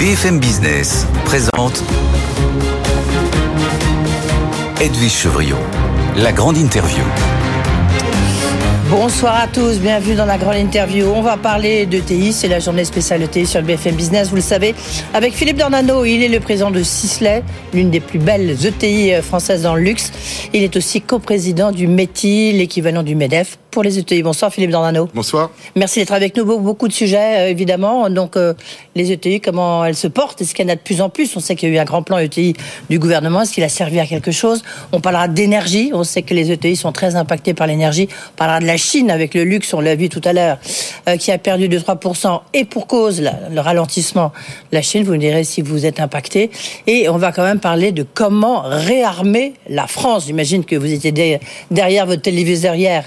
BFM Business présente Edwige Chevriot, la grande interview. Bonsoir à tous, bienvenue dans la grande interview. On va parler d'ETI, c'est la journée spéciale ETI sur le BFM Business, vous le savez, avec Philippe Dornano. Il est le président de Sisley, l'une des plus belles ETI françaises dans le luxe. Il est aussi coprésident du METI, l'équivalent du MEDEF pour les ETI. Bonsoir Philippe Dornano. Bonsoir. Merci d'être avec nous. Beaucoup de sujets, euh, évidemment. Donc, euh, les ETI, comment elles se portent? Est-ce qu'il y en a de plus en plus? On sait qu'il y a eu un grand plan ETI du gouvernement. Est-ce qu'il a servi à quelque chose? On parlera d'énergie. On sait que les ETI sont très impactés par l'énergie. On parlera de la Chine avec le luxe, on l'a vu tout à l'heure, euh, qui a perdu de 3%. Et pour cause, le ralentissement la Chine, vous me direz si vous êtes impacté. Et on va quand même parler de comment réarmer la France. J'imagine que vous étiez derrière votre téléviseur hier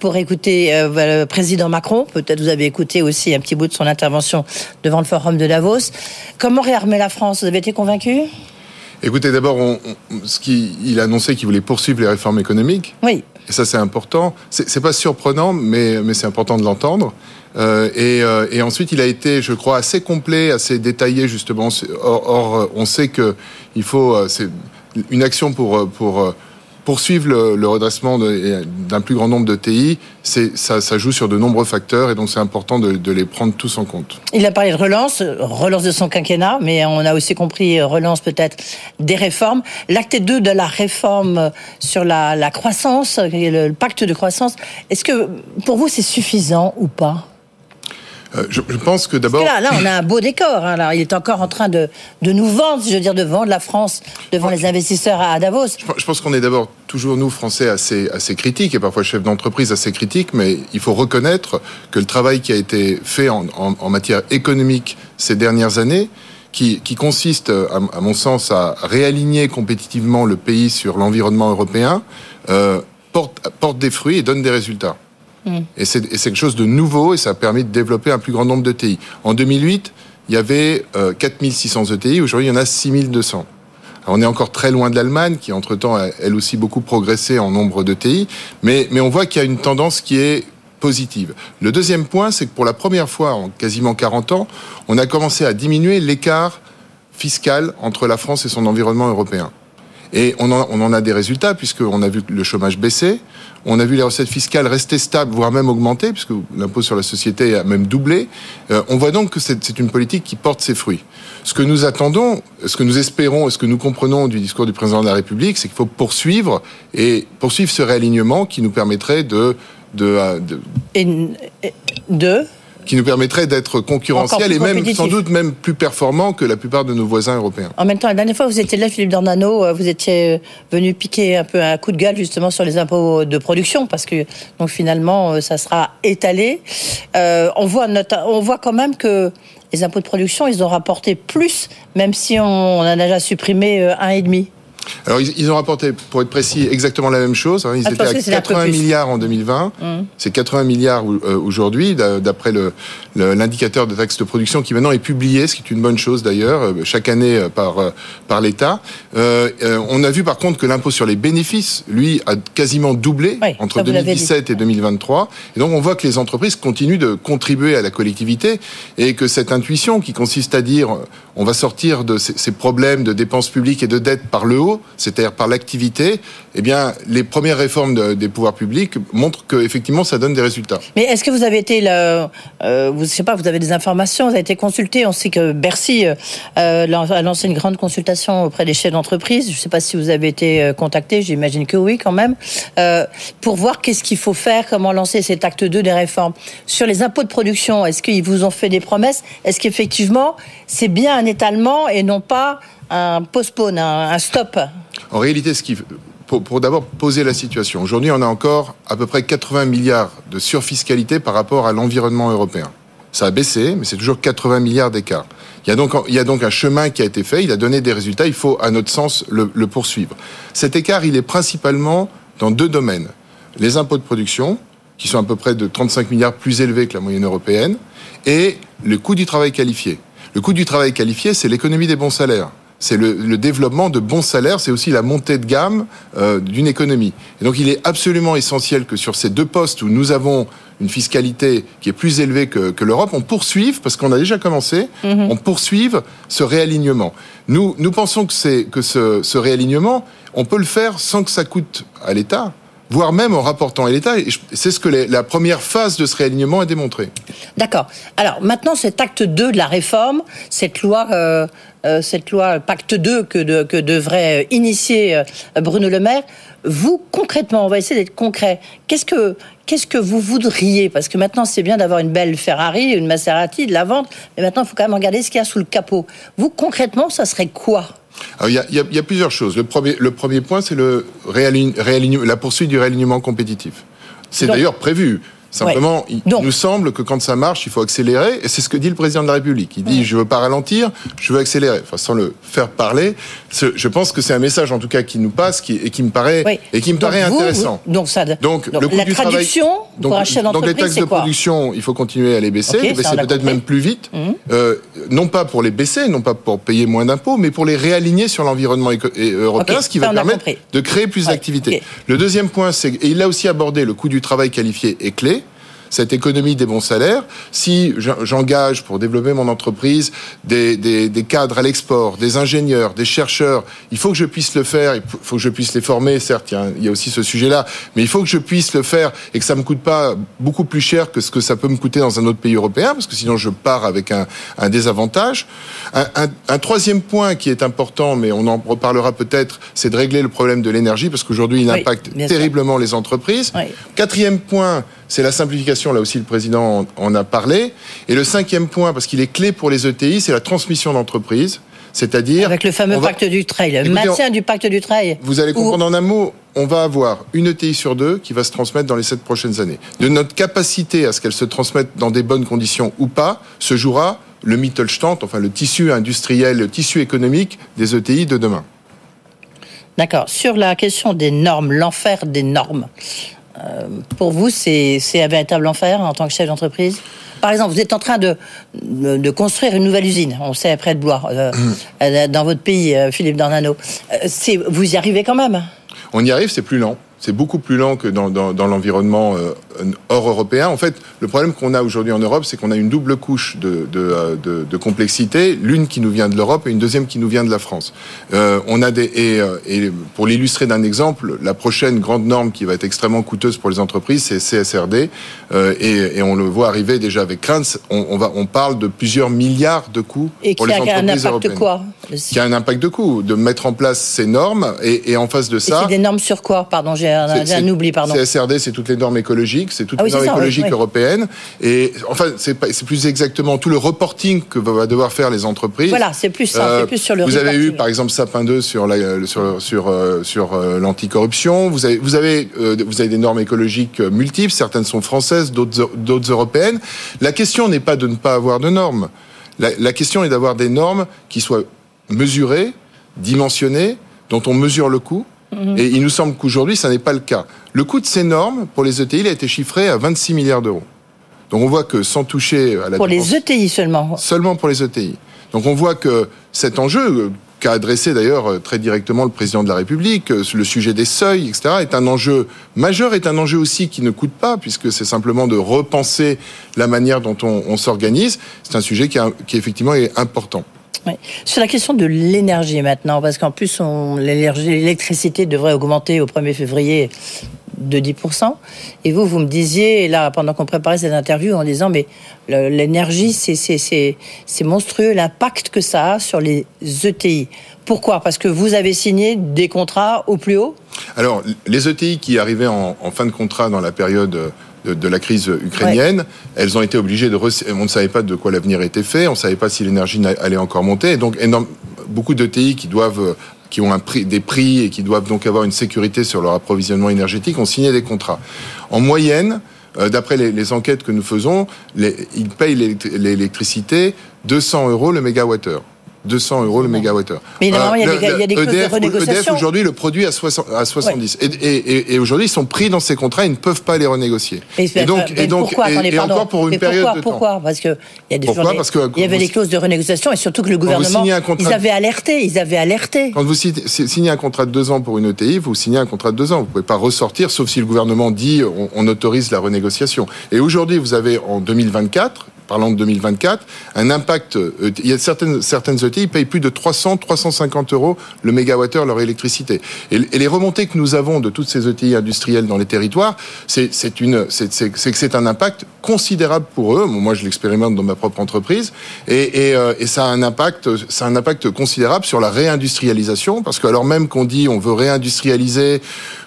pour écouter euh, le président Macron. Peut-être vous avez écouté aussi un petit bout de son intervention devant le forum de Davos. Comment réarmer la France? Vous avez été convaincu? Écoutez, d'abord, ce qu'il a annoncé qu'il voulait poursuivre les réformes économiques. Oui. Et ça, c'est important. C'est pas surprenant, mais, mais c'est important de l'entendre. Euh, et, euh, et, ensuite, il a été, je crois, assez complet, assez détaillé justement. Or, or on sait que il faut, c'est une action pour pour poursuivre le, redressement d'un plus grand nombre de TI, ça, ça joue sur de nombreux facteurs et donc c'est important de, les prendre tous en compte. Il a parlé de relance, relance de son quinquennat, mais on a aussi compris relance peut-être des réformes. L'acte 2 de la réforme sur la, la croissance, le pacte de croissance, est-ce que pour vous c'est suffisant ou pas? Euh, je, pense que d'abord. Là, là, on a un beau décor. Hein, il est encore en train de, de nous vendre, je veux dire, de vendre la France devant les investisseurs à Davos. Je, pense qu'on est d'abord toujours, nous, Français, assez, assez critiques et parfois chefs d'entreprise assez critiques, mais il faut reconnaître que le travail qui a été fait en, en, matière économique ces dernières années, qui, qui consiste, à, mon sens, à réaligner compétitivement le pays sur l'environnement européen, euh, porte, porte des fruits et donne des résultats. Et c'est quelque chose de nouveau et ça a permis de développer un plus grand nombre de TI. En 2008, il y avait 4600 ETI, aujourd'hui il y en a 6200. on est encore très loin de l'Allemagne, qui entre-temps a elle aussi beaucoup progressé en nombre de TI, mais, mais on voit qu'il y a une tendance qui est positive. Le deuxième point, c'est que pour la première fois en quasiment 40 ans, on a commencé à diminuer l'écart fiscal entre la France et son environnement européen. Et on en, on en a des résultats, puisqu'on a vu le chômage baisser, on a vu les recettes fiscales rester stables, voire même augmenter, puisque l'impôt sur la société a même doublé. Euh, on voit donc que c'est une politique qui porte ses fruits. Ce que nous attendons, ce que nous espérons et ce que nous comprenons du discours du président de la République, c'est qu'il faut poursuivre et poursuivre ce réalignement qui nous permettrait de... de, de... Et, de qui nous permettrait d'être concurrentiel et même sans doute même plus performant que la plupart de nos voisins européens. En même temps, la dernière fois vous étiez là, Philippe Dornano, euh, vous étiez euh, venu piquer un peu un coup de gueule justement sur les impôts de production parce que donc finalement euh, ça sera étalé. on voit on voit quand même que les impôts de production ils ont rapporté plus, même si on, en a déjà supprimé un et demi. Alors, ils, ont rapporté, pour être précis, exactement la même chose. Hein. Ils ah, étaient à 80 milliards en 2020. Mmh. C'est 80 milliards euh, aujourd'hui, d'après l'indicateur de taxe de production qui maintenant est publié, ce qui est une bonne chose d'ailleurs, euh, chaque année euh, par, par l'État. on a vu par contre que l'impôt sur les bénéfices, lui, a quasiment doublé entre 2017 et 2023. Et donc, on voit que les entreprises continuent de contribuer à la collectivité et que cette intuition qui consiste à dire on va sortir de ces problèmes de dépenses publiques et de dettes par le haut, c'est-à-dire par l'activité, eh bien, les premières réformes des pouvoirs publics montrent que effectivement, ça donne des résultats. Mais est-ce que vous avez été, euh, vous, je sais pas, vous avez des informations, vous avez été consulté. On sait que Bercy euh, a lancé une grande consultation auprès des chefs d'entreprise. Je ne sais pas si vous avez été euh, contacté. J'imagine que oui, quand même, euh, pour voir qu'est-ce qu'il faut faire, comment lancer cet acte 2 des réformes sur les impôts de production. Est-ce qu'ils vous ont fait des promesses? Est-ce qu'effectivement, c'est bien un étalement et non pas un postpone, un, stop En réalité, ce qui, pour, d'abord poser la situation, aujourd'hui on a encore à peu près 80 milliards de surfiscalité par rapport à l'environnement européen. Ça a baissé, mais c'est toujours 80 milliards d'écart. Il y, a donc, il y a donc un chemin qui a été fait, il a donné des résultats, il faut, à notre sens, le poursuivre. Cet écart, il est principalement dans deux domaines. Les impôts de production, qui sont à peu près de 35 milliards plus élevés que la moyenne européenne, et le coût du travail qualifié. Le coût du travail qualifié, c'est l'économie des bons salaires. C'est le, développement de bons salaires, c'est aussi la montée de gamme euh, d'une économie. Et donc il est absolument essentiel que sur ces deux postes où nous avons une fiscalité qui est plus élevée que, l'Europe, on poursuive, parce qu'on a déjà commencé, mhm. on poursuive ce réalignement. Nous, nous pensons que, c'est, que ce, ce réalignement, on peut le faire sans que ça coûte à l'État voire même en rapportant à l'État. C'est ce que la première phase de ce réalignement a démontré. D'accord. Alors maintenant, cet acte 2 de la réforme, cette loi, euh, euh, cette loi Pacte 2 que, que devrait initier euh, Bruno Le Maire, vous, concrètement, on va essayer d'être concret. Qu'est-ce que, qu'est-ce que vous voudriez? Parce que maintenant, c'est bien d'avoir une belle Ferrari, une Maserati, de la vente, mais maintenant, il faut quand même regarder ce qu'il y a sous le capot. Vous, concrètement, ça serait quoi? Il y, a, plusieurs choses. Le premier, le premier point, c'est le la poursuite du réalignement compétitif. C'est d'ailleurs prévu. Simplement, il nous semble que quand ça marche, il faut accélérer. Et c'est ce que dit le président de la République. Il dit, je veux pas ralentir, je veux accélérer. Enfin, sans le faire parler. Je pense que c'est un message, en tout cas, qui nous passe qui, et qui me paraît, et qui me paraît intéressant. donc, ça, donc, le coût la du traduction donc, donc les taxes de production, il faut continuer à les baisser, les baisser peut-être même plus vite. Mmh. Euh, non pas pour les baisser, non pas pour payer moins d'impôts, mais pour les réaligner sur l'environnement européen, ce qui va permettre de créer plus d'activités. Le deuxième point, c'est, et il a aussi abordé le coût du travail qualifié est clé cette économie des bons salaires, si j'engage pour développer mon entreprise des, des, des cadres à l'export, des ingénieurs, des chercheurs, il faut que je puisse le faire, il faut que je puisse les former, certes, il y a, aussi ce sujet-là, mais il faut que je puisse le faire et que ça me coûte pas beaucoup plus cher que ce que ça peut me coûter dans un autre pays européen, parce que sinon je pars avec un, un désavantage. Un, un, un, troisième point qui est important, mais on en reparlera peut-être, c'est de régler le problème de l'énergie, parce qu'aujourd'hui il impacte terriblement les entreprises. Quatrième point, c'est la simplification, là aussi le président en a parlé. Et le cinquième point, parce qu'il est clé pour les ETI, c'est la transmission d'entreprise. C'est-à-dire. Avec le fameux pacte du trail, le maintien du pacte du trail. Vous allez comprendre en un mot, on va avoir une ETI sur deux qui va se transmettre dans les sept prochaines années. De notre capacité à ce qu'elle se transmette dans des bonnes conditions ou pas, se jouera le Mittelstand, enfin le tissu industriel, le tissu économique des ETI de demain. D'accord. Sur la question des normes, l'enfer des normes, pour vous, c'est un véritable enfer en tant que chef d'entreprise? Par exemple, vous êtes en train de, de, construire une nouvelle usine, on sait, près de Blois, euh, mm. dans votre pays, euh, Philippe Dornano. vous y arrivez quand même? On y arrive, c'est plus lent. C'est beaucoup plus lent que dans, dans, l'environnement euh, hors européen. En fait, le problème qu'on a aujourd'hui en Europe, c'est qu'on a une double couche de, de, euh, de, de complexité, l'une qui nous vient de l'Europe et une deuxième qui nous vient de la France. Euh, on a des et, euh, et pour l'illustrer d'un exemple, la prochaine grande norme qui va être extrêmement coûteuse pour les entreprises, c'est CSRD, euh, et, et, on le voit arriver déjà avec Kranz. On, on, va on parle de plusieurs milliards de coûts pour les entreprises européennes. Qui a un impact quoi Qui a un impact de coûts, de mettre en place ces normes et, et en face de ça. c'est des normes sur quoi? Pardon, j'ai j'ai un oubli, pardon. CSRD, c'est toutes les normes écologiques, c'est toutes ah les normes écologiques européennes. Et enfin, c'est plus exactement tout le reporting que va devoir faire les entreprises. Voilà, c'est plus ça, c'est plus sur le Vous avez eu, par exemple, Sapin 2 sur la, sur, sur, euh, sur euh, l'anticorruption. Vous avez, vous, avez, euh, vous avez des normes écologiques multiples. Certaines sont françaises, d'autres européennes. La question n'est pas de ne pas avoir de normes. La, la question est d'avoir des normes qui soient mesurées, dimensionnées, dont on mesure le coût Mhm. Et il nous semble qu'aujourd'hui, ça n'est pas le cas. Le coût de ces normes pour les ETI, il a été chiffré à 26 milliards d'euros. Donc on voit que sans toucher à la pour les ETI seulement. Seulement pour les ETI. Donc on voit que cet enjeu qu'a adressé d'ailleurs très directement le président de la République, le sujet des seuils, etc., est un enjeu majeur, est un enjeu aussi qui ne coûte pas, puisque c'est simplement de repenser la manière dont on, s'organise. C'est un sujet qui, qui effectivement est important. Sur la question de l'énergie maintenant, parce qu'en plus, l'électricité devrait augmenter au 1er février de 10%. Et vous, vous me disiez, là, pendant qu'on préparait cette interview, en disant, mais l'énergie, c'est monstrueux, l'impact que ça a sur les ETI. Pourquoi? Parce que vous avez signé des contrats au plus haut? Alors, les ETI qui arrivaient en, en fin de contrat dans la période de, la crise ukrainienne, elles ont été obligées de... On ne savait pas de quoi l'avenir était fait, on ne savait pas si l'énergie allait encore monter, et donc énorme, beaucoup d'ETI qui doivent qui ont un prix, des prix et qui doivent donc avoir une sécurité sur leur approvisionnement énergétique ont signé des contrats. En moyenne, euh, d'après les, enquêtes que nous faisons, les, ils payent l'électricité 200 euros le mégawattheure. 200 euros le mégawattheure. Mais normalement, il y a des- il y a des clauses de EDF, renégociation. aujourd'hui le produit à, 60 à 70. Et, et- et- et aujourd'hui, ils sont pris dans ces contrats, ils ne peuvent pas les renégocier. Et, Et donc, et donc, pourquoi et- Attendez, encore pour une Mais période pourquoi, de temps. Pourquoi? Parce que il y a des Pourquoi? journées- Parce que il y avait vous- des clauses de renégociation et surtout que le gouvernement, contrat- ils avaient alerté, ils avaient alerté. Quand vous signez signez un contrat de deux ans pour une ETI, vous signez un contrat de deux ans. Vous ne pouvez pas ressortir, sauf si le gouvernement dit on, on autorise la renégociation. Et aujourd'hui, vous avez en 2024, parlant de 2024, un impact. euh, Il y a certaines, certaines ETI payent plus de 300, 350 euros le mégawattheure leur électricité. Et, les remontées que nous avons de toutes ces ETI industrielles dans les territoires, c'est que c'est un impact considérable pour eux. Moi, je l'expérimente dans ma propre entreprise, et, et, euh, et ça a un impact, ça a un impact considérable sur la réindustrialisation, parce que alors même qu'on dit on veut réindustrialiser,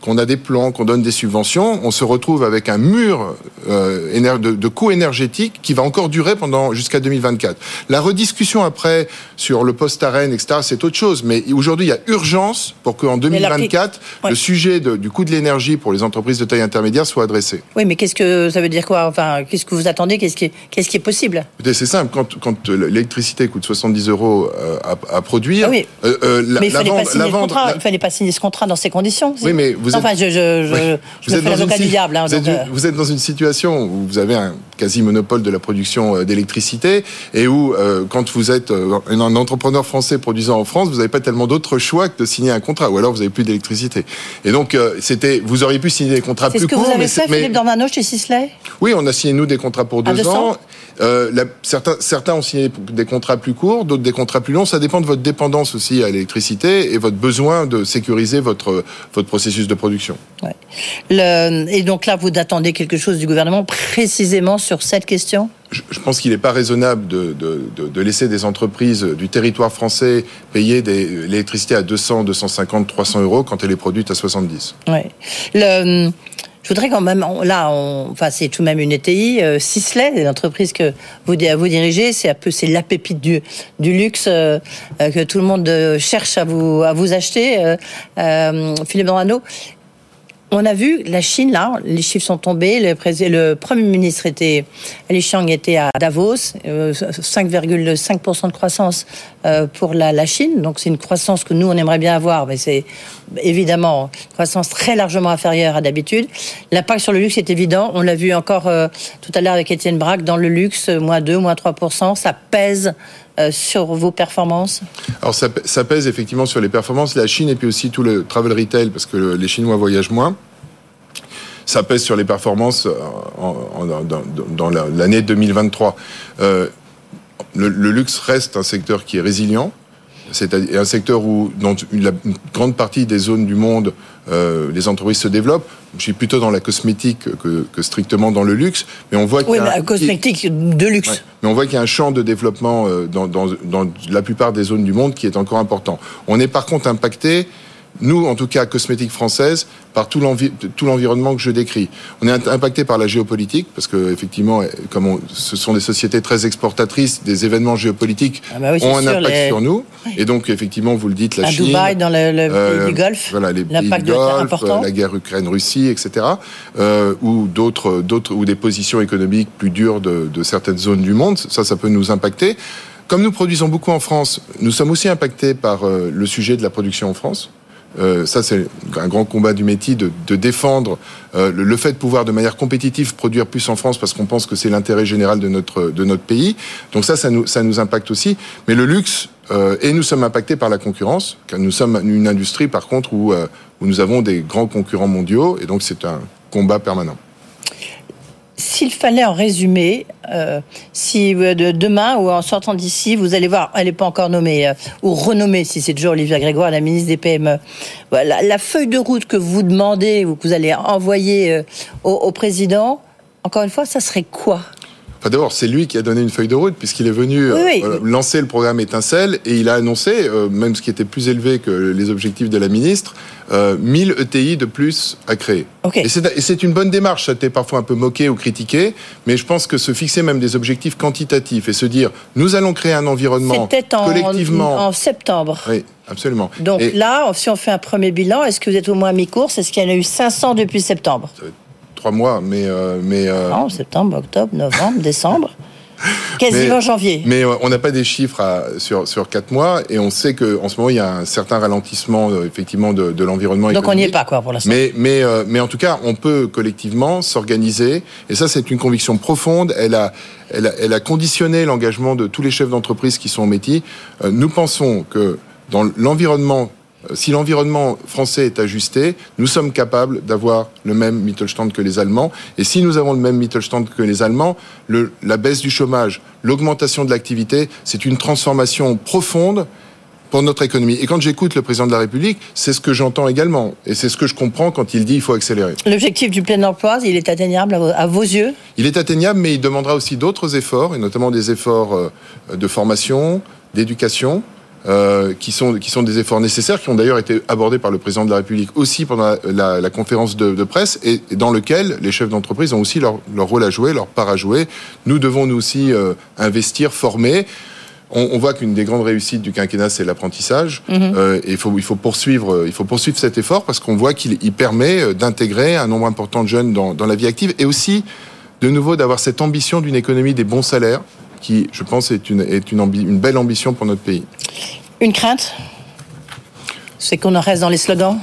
qu'on a des plans, qu'on donne des subventions, on se retrouve avec un mur euh, de, de coûts énergétiques qui va encore durer pendant jusqu'à 2024. La rediscussion après sur le post-arène, etc., c'est autre chose. Mais aujourd'hui, il y a urgence pour qu'en Mais la- 2024, Ouais. le sujet de- du coût de l'énergie pour les entreprises de taille intermédiaire soit adressé. Oui, mais qu'est-ce que ça veut dire quoi? Enfin, qu'est-ce que vous attendez? Qu'est-ce qui, est- qu'est-ce qui est possible? C'est simple. Quand, quand l'électricité coûte 70 euros euh, à, à produire, Ah oui. euh, euh, la, Mais il la fallait vente, pas signer la contrat. Il fallait pas signer ce contrat dans ces conditions. Oui, mais vous êtes- Enfin, je, je, je, Oui. je me fais dans une l'avocat du diable. hein, vous, êtes, donc, euh, vous êtes dans une situation où vous avez un quasi monopole de la production euh, d'électricité et où, euh, quand vous êtes euh, un entrepreneur français produisant en France, vous n'avez pas tellement d'autres choix que de signer un contrat, ou alors vous n'avez plus d'électricité. Et donc, euh, c'était, vous auriez pu signer des contrats C'est plus ce que courts, vous avez mais, fait, c'est- mais- Philippe Dornano, chez Sisley? Oui, on a signé nous des contrats pour deux 200? ans. Euh, la- certains, certains ont signé des contrats plus courts, d'autres des contrats plus longs. Ça dépend de votre dépendance aussi à l'électricité et votre besoin de sécuriser votre votre processus de production. Ouais. Le- Et donc là, vous attendez quelque chose du gouvernement précisément sur cette question Je, pense qu'il n'est pas raisonnable de, de, de, de laisser des entreprises du territoire français payer des- l'électricité à 200, 250, 300 euros quand elle est produite à 70. Ouais. Le, je voudrais quand même, là, on, enfin, c'est tout de même une ETI, euh, Sisley, l'entreprise que vous, di- vous dirigez, c'est un peu, c'est la pépite du, du luxe euh, euh, que tout le monde euh, cherche à vous, à vous acheter. Euh, Philippe Dorano, on a vu la Chine, là, les chiffres sont tombés. Le, Premier ministre était, Chiang était à Davos, euh, 5,5% de croissance euh, pour la, Chine. Donc c'est une croissance que nous, on aimerait bien avoir, mais c'est évidemment une croissance très largement inférieure à d'habitude. L'impact sur le luxe est évident. On l'a vu encore euh, tout à l'heure avec Étienne Braque, dans le luxe, moins 2, moins 3%, ça pèse euh, sur vos performances. Alors ça, pè- ça pèse effectivement sur les performances la Chine et puis aussi tout le travel retail parce que le- les Chinois voyagent moins. Ça pèse sur les performances euh, dans, dans- dans la- l'année 2023. Euh, le luxe reste un secteur qui est résilient. C'est un secteur où, dans une, grande partie des zones du monde, euh, les entreprises se développent. Je suis plutôt dans la cosmétique que, que strictement dans le luxe, mais on voit qu'il Oui, y a un- la cosmétique de luxe. Ouais. Mais on voit qu'il y a un champ de développement euh, dans, dans, dans la plupart des zones du monde qui est encore important. On est par contre impacté, nous en tout cas cosmétique française, par tout l'envi- tout l'environnement que je décris. On est impacté par la géopolitique parce que effectivement, euh, comme on- ce sont des sociétés très exportatrices, des événements géopolitiques Ah bah oui, ont un sûr, impact les- sur nous. Et donc effectivement, vous le dites, la à Chine. Dubaï, dans le, le Euh, pays du Golfe, voilà, les pays du Golfe, important. la guerre Ukraine-Russie, etc., euh, ou d'autres, d'autres, ou des positions économiques plus dures de, de certaines zones du monde. Ça, ça peut nous impacter. Comme nous produisons beaucoup en France, nous sommes aussi impactés par euh, le sujet de la production en France. Euh, ça, c'est un grand combat du métier de, défendre euh, le, fait de pouvoir de manière compétitive produire plus en France parce qu'on pense que c'est l'intérêt général de notre, de notre pays. Donc ça, ça nous, ça nous impacte aussi. Mais le luxe, euh, et nous sommes impactés par la concurrence, car nous sommes une industrie, par contre, où, où nous avons des grands concurrents mondiaux, et donc c'est un combat permanent. S'il fallait en résumer, euh, si euh, de, demain ou en sortant d'ici, vous allez voir, elle n'est pas encore nommée, euh, ou renommée, si c'est toujours Olivia Grégoire, la ministre des PME, la feuille de route que vous demandez ou que vous allez envoyer au président, encore une fois, ça serait quoi? Enfin, d'abord, c'est lui qui a donné une feuille de route, puisqu'il est venu Oui, euh, oui. voilà, lancer le programme Étincelle, et il a annoncé, euh, même ce qui était plus élevé que les objectifs de la ministre, euh, 1000 ETI de plus à créer. Et c'est une bonne démarche, ça a été parfois un peu moqué ou critiqué, mais je pense que se fixer même des objectifs quantitatifs et se dire, nous allons créer un environnement C'était en, collectivement... en septembre. Oui, absolument. Donc Et- là, si on fait un premier bilan, est-ce que vous êtes au moins à mi-course? Est-ce qu'il y en a eu 500 depuis septembre? Trois mois, mais... euh, mais euh, Non, septembre, octobre, novembre, décembre. Quasiment janvier. Mais euh, on n'a pas des chiffres sur, sur quatre mois et on sait qu'en ce moment, il y a un certain ralentissement effectivement de, de l'environnement Donc on n'y est pas quoi pour l'instant. Mais, mais, euh, mais en tout cas, on peut collectivement s'organiser et ça, c'est une conviction profonde. Elle a, elle a, elle a conditionné l'engagement de tous les chefs d'entreprise qui sont au métier. nous pensons que dans l'environnement si l'environnement français est ajusté, nous sommes capables d'avoir le même Mittelstand que les Allemands. Et si nous avons le même Mittelstand que les Allemands, le, la baisse du chômage, l'augmentation de l'activité, c'est une transformation profonde pour notre économie. Et quand j'écoute le président de la République, c'est ce que j'entends également. Et c'est ce que je comprends quand il dit qu'il faut accélérer. L'objectif du plein emploi, il est atteignable à vos, yeux? Il est atteignable, mais il demandera aussi d'autres efforts, et notamment des efforts euh, de formation, d'éducation. Euh, qui, sont, qui sont des efforts nécessaires, qui ont d'ailleurs été abordés par le président de la République aussi pendant la, la, conférence de, de, presse, et, dans lequel les chefs d'entreprise ont aussi leur, leur, rôle à jouer, leur part à jouer. Nous devons nous aussi euh, investir, former. On, on voit qu'une des grandes réussites du quinquennat, c'est l'apprentissage. Mhm. euh, et il faut, il, faut poursuivre, il faut poursuivre cet effort parce qu'on voit qu'il permet d'intégrer un nombre important de jeunes dans, dans la vie active et aussi, de nouveau, d'avoir cette ambition d'une économie des bons salaires qui, je pense, est une, est une, une belle ambition pour notre pays. Une crainte? C'est qu'on en reste dans les slogans?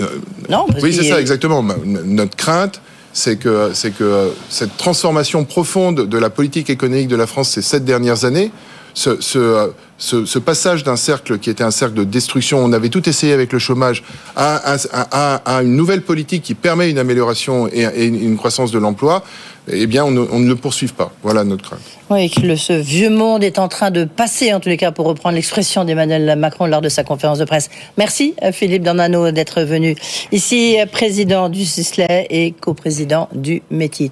Euh, Non Oui, c'est ça, exactement. Notre crainte, c'est que, c'est que cette transformation profonde de la politique économique de la France ces sept dernières années, ce, ce, ce, ce passage d'un cercle qui était un cercle de destruction, on avait tout essayé avec le chômage, à, à, à une nouvelle politique qui permet une amélioration et, et une croissance de l'emploi, eh bien, on ne, le poursuive pas. Voilà notre crainte. Oui, que ce vieux monde est en train de passer, en tous les cas, pour reprendre l'expression d'Emmanuel Macron lors de sa conférence de presse. Merci, Philippe Dornano, d'être venu ici, président du CISLE et coprésident du METI.